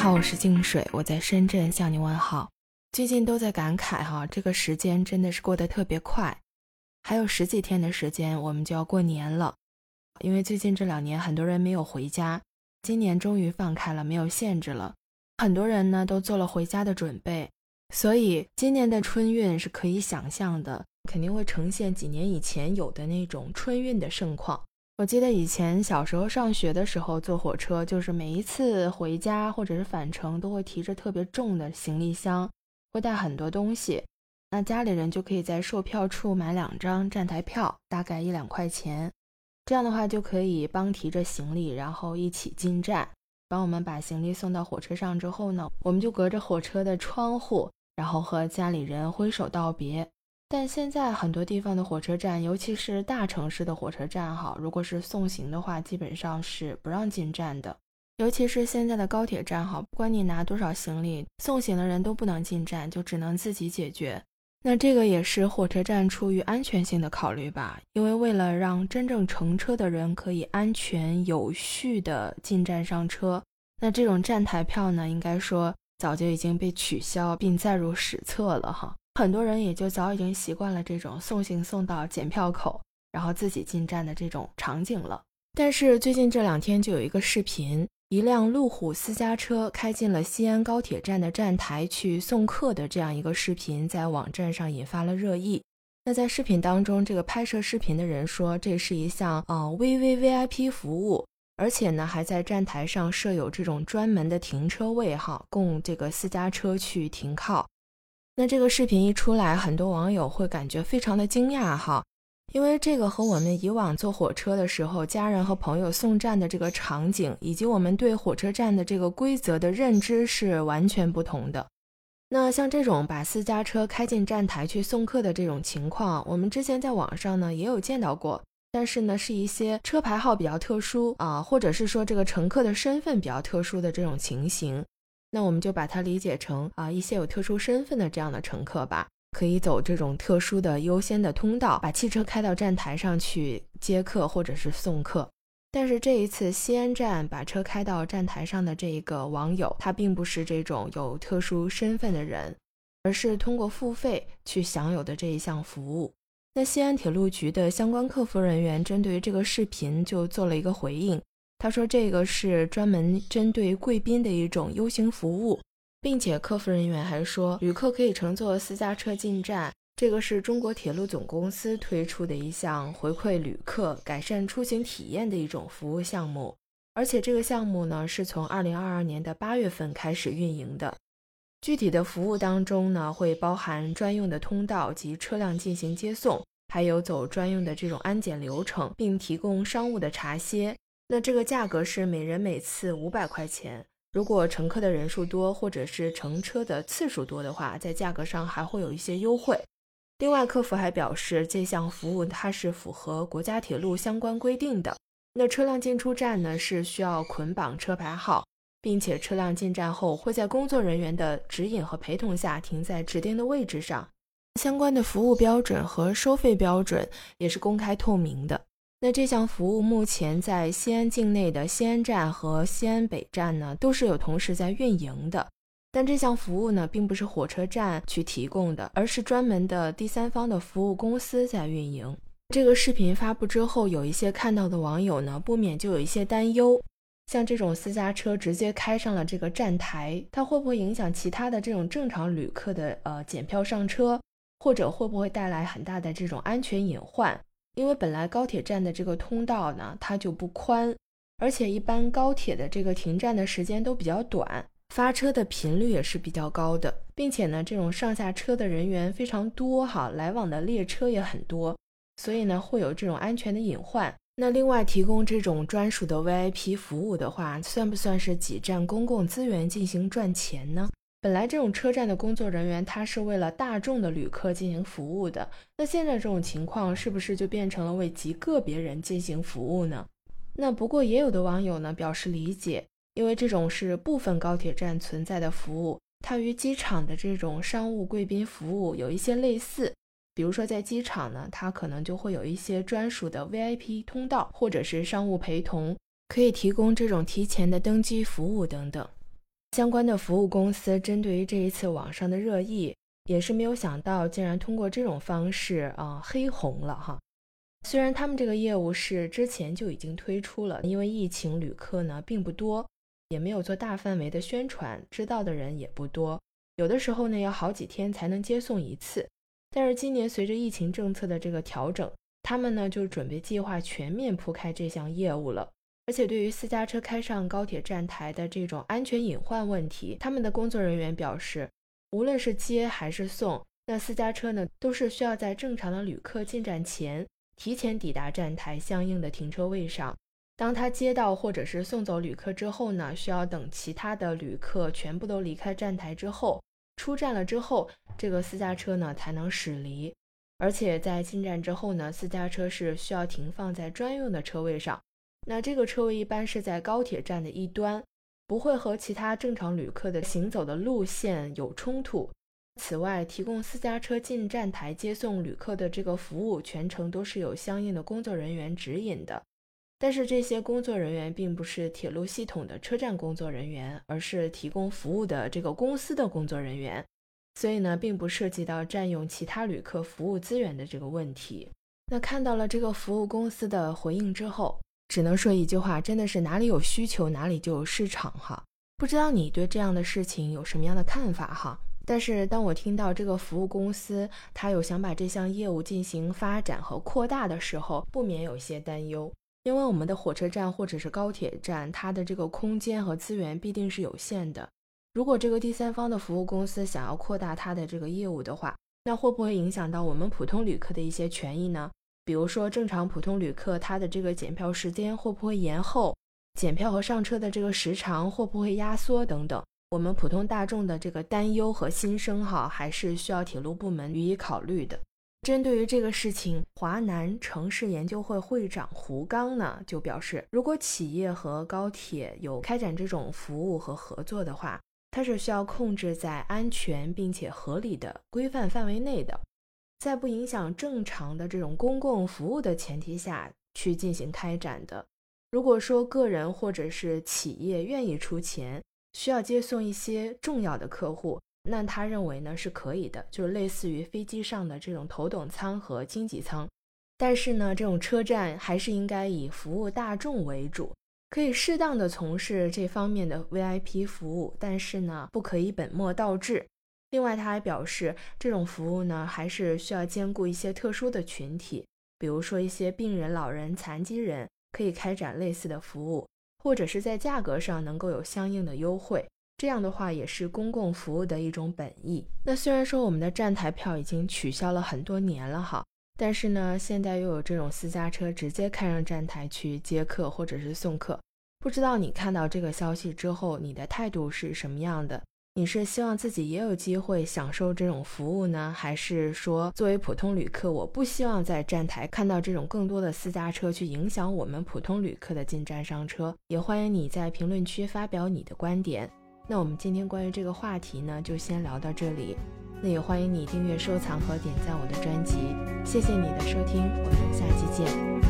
好，我是静水，我在深圳向你问好。最近都在感慨哈，这个时间真的是过得特别快，还有十几天的时间我们就要过年了。因为最近这两年很多人没有回家，今年终于放开了，没有限制了，很多人呢都做了回家的准备，所以今年的春运是可以想象的，肯定会呈现几年以前有的那种春运的盛况。我记得以前小时候上学的时候坐火车，就是每一次回家或者是返程都会提着特别重的行李箱，会带很多东西。那家里人就可以在售票处买两张站台票，大概一两块钱。这样的话就可以帮提着行李，然后一起进站，帮我们把行李送到火车上之后呢，我们就隔着火车的窗户，然后和家里人挥手道别。但现在很多地方的火车站，尤其是大城市的火车站，哈，如果是送行的话，基本上是不让进站的。尤其是现在的高铁站，哈，不管你拿多少行李，送行的人都不能进站，就只能自己解决。那这个也是火车站出于安全性的考虑吧，因为为了让真正乘车的人可以安全有序的进站上车，那这种站台票呢，应该说早就已经被取消并载入史册了，哈。很多人也就早已经习惯了这种送行送到检票口，然后自己进站的这种场景了。但是最近这两天就有一个视频，一辆路虎私家车开进了西安高铁站的站台去送客的这样一个视频，在网站上引发了热议。那在视频当中，这个拍摄视频的人说，这是一项啊 VVVIP 服务，而且呢还在站台上设有这种专门的停车位哈，供这个私家车去停靠。那这个视频一出来，很多网友会感觉非常的惊讶哈，因为这个和我们以往坐火车的时候，家人和朋友送站的这个场景，以及我们对火车站的这个规则的认知是完全不同的。那像这种把私家车开进站台去送客的这种情况，我们之前在网上呢也有见到过，但是呢是一些车牌号比较特殊啊，或者是说这个乘客的身份比较特殊的这种情形。那我们就把它理解成啊，一些有特殊身份的这样的乘客吧，可以走这种特殊的优先的通道，把汽车开到站台上去接客或者是送客。但是这一次西安站把车开到站台上的这一个网友，他并不是这种有特殊身份的人，而是通过付费去享有的这一项服务。那西安铁路局的相关客服人员针对于这个视频就做了一个回应。他说：“这个是专门针对贵宾的一种优行服务，并且客服人员还说，旅客可以乘坐私家车进站。这个是中国铁路总公司推出的一项回馈旅客、改善出行体验的一种服务项目。而且这个项目呢，是从二零二二年的八月份开始运营的。具体的服务当中呢，会包含专用的通道及车辆进行接送，还有走专用的这种安检流程，并提供商务的茶歇。”那这个价格是每人每次五百块钱。如果乘客的人数多，或者是乘车的次数多的话，在价格上还会有一些优惠。另外，客服还表示，这项服务它是符合国家铁路相关规定的。那车辆进出站呢，是需要捆绑车牌号，并且车辆进站后会在工作人员的指引和陪同下停在指定的位置上。相关的服务标准和收费标准也是公开透明的。那这项服务目前在西安境内的西安站和西安北站呢，都是有同时在运营的。但这项服务呢，并不是火车站去提供的，而是专门的第三方的服务公司在运营。这个视频发布之后，有一些看到的网友呢，不免就有一些担忧：像这种私家车直接开上了这个站台，它会不会影响其他的这种正常旅客的呃检票上车，或者会不会带来很大的这种安全隐患？因为本来高铁站的这个通道呢，它就不宽，而且一般高铁的这个停站的时间都比较短，发车的频率也是比较高的，并且呢，这种上下车的人员非常多哈，来往的列车也很多，所以呢，会有这种安全的隐患。那另外提供这种专属的 VIP 服务的话，算不算是挤占公共资源进行赚钱呢？本来这种车站的工作人员，他是为了大众的旅客进行服务的。那现在这种情况，是不是就变成了为极个别人进行服务呢？那不过也有的网友呢表示理解，因为这种是部分高铁站存在的服务，它与机场的这种商务贵宾服务有一些类似。比如说在机场呢，它可能就会有一些专属的 VIP 通道，或者是商务陪同，可以提供这种提前的登机服务等等。相关的服务公司针对于这一次网上的热议，也是没有想到竟然通过这种方式啊黑红了哈。虽然他们这个业务是之前就已经推出了，因为疫情旅客呢并不多，也没有做大范围的宣传，知道的人也不多，有的时候呢要好几天才能接送一次。但是今年随着疫情政策的这个调整，他们呢就准备计划全面铺开这项业务了。而且对于私家车开上高铁站台的这种安全隐患问题，他们的工作人员表示，无论是接还是送，那私家车呢都是需要在正常的旅客进站前提前抵达站台相应的停车位上。当他接到或者是送走旅客之后呢，需要等其他的旅客全部都离开站台之后。出站了之后，这个私家车呢才能驶离，而且在进站之后呢，私家车是需要停放在专用的车位上。那这个车位一般是在高铁站的一端，不会和其他正常旅客的行走的路线有冲突。此外，提供私家车进站台接送旅客的这个服务，全程都是有相应的工作人员指引的。但是这些工作人员并不是铁路系统的车站工作人员，而是提供服务的这个公司的工作人员，所以呢，并不涉及到占用其他旅客服务资源的这个问题。那看到了这个服务公司的回应之后，只能说一句话，真的是哪里有需求哪里就有市场哈。不知道你对这样的事情有什么样的看法哈？但是当我听到这个服务公司他有想把这项业务进行发展和扩大的时候，不免有些担忧。因为我们的火车站或者是高铁站，它的这个空间和资源必定是有限的。如果这个第三方的服务公司想要扩大它的这个业务的话，那会不会影响到我们普通旅客的一些权益呢？比如说，正常普通旅客他的这个检票时间会不会延后？检票和上车的这个时长会不会压缩等等？我们普通大众的这个担忧和心声，哈，还是需要铁路部门予以考虑的。针对于这个事情，华南城市研究会会长胡刚呢就表示，如果企业和高铁有开展这种服务和合作的话，它是需要控制在安全并且合理的规范范围内的，在不影响正常的这种公共服务的前提下去进行开展的。如果说个人或者是企业愿意出钱，需要接送一些重要的客户。那他认为呢是可以的，就是类似于飞机上的这种头等舱和经济舱，但是呢，这种车站还是应该以服务大众为主，可以适当的从事这方面的 VIP 服务，但是呢，不可以本末倒置。另外，他还表示，这种服务呢，还是需要兼顾一些特殊的群体，比如说一些病人、老人、残疾人，可以开展类似的服务，或者是在价格上能够有相应的优惠。这样的话也是公共服务的一种本意。那虽然说我们的站台票已经取消了很多年了哈，但是呢，现在又有这种私家车直接开上站台去接客或者是送客。不知道你看到这个消息之后，你的态度是什么样的？你是希望自己也有机会享受这种服务呢，还是说作为普通旅客，我不希望在站台看到这种更多的私家车去影响我们普通旅客的进站上车？也欢迎你在评论区发表你的观点。那我们今天关于这个话题呢，就先聊到这里。那也欢迎你订阅、收藏和点赞我的专辑。谢谢你的收听，我们下期见。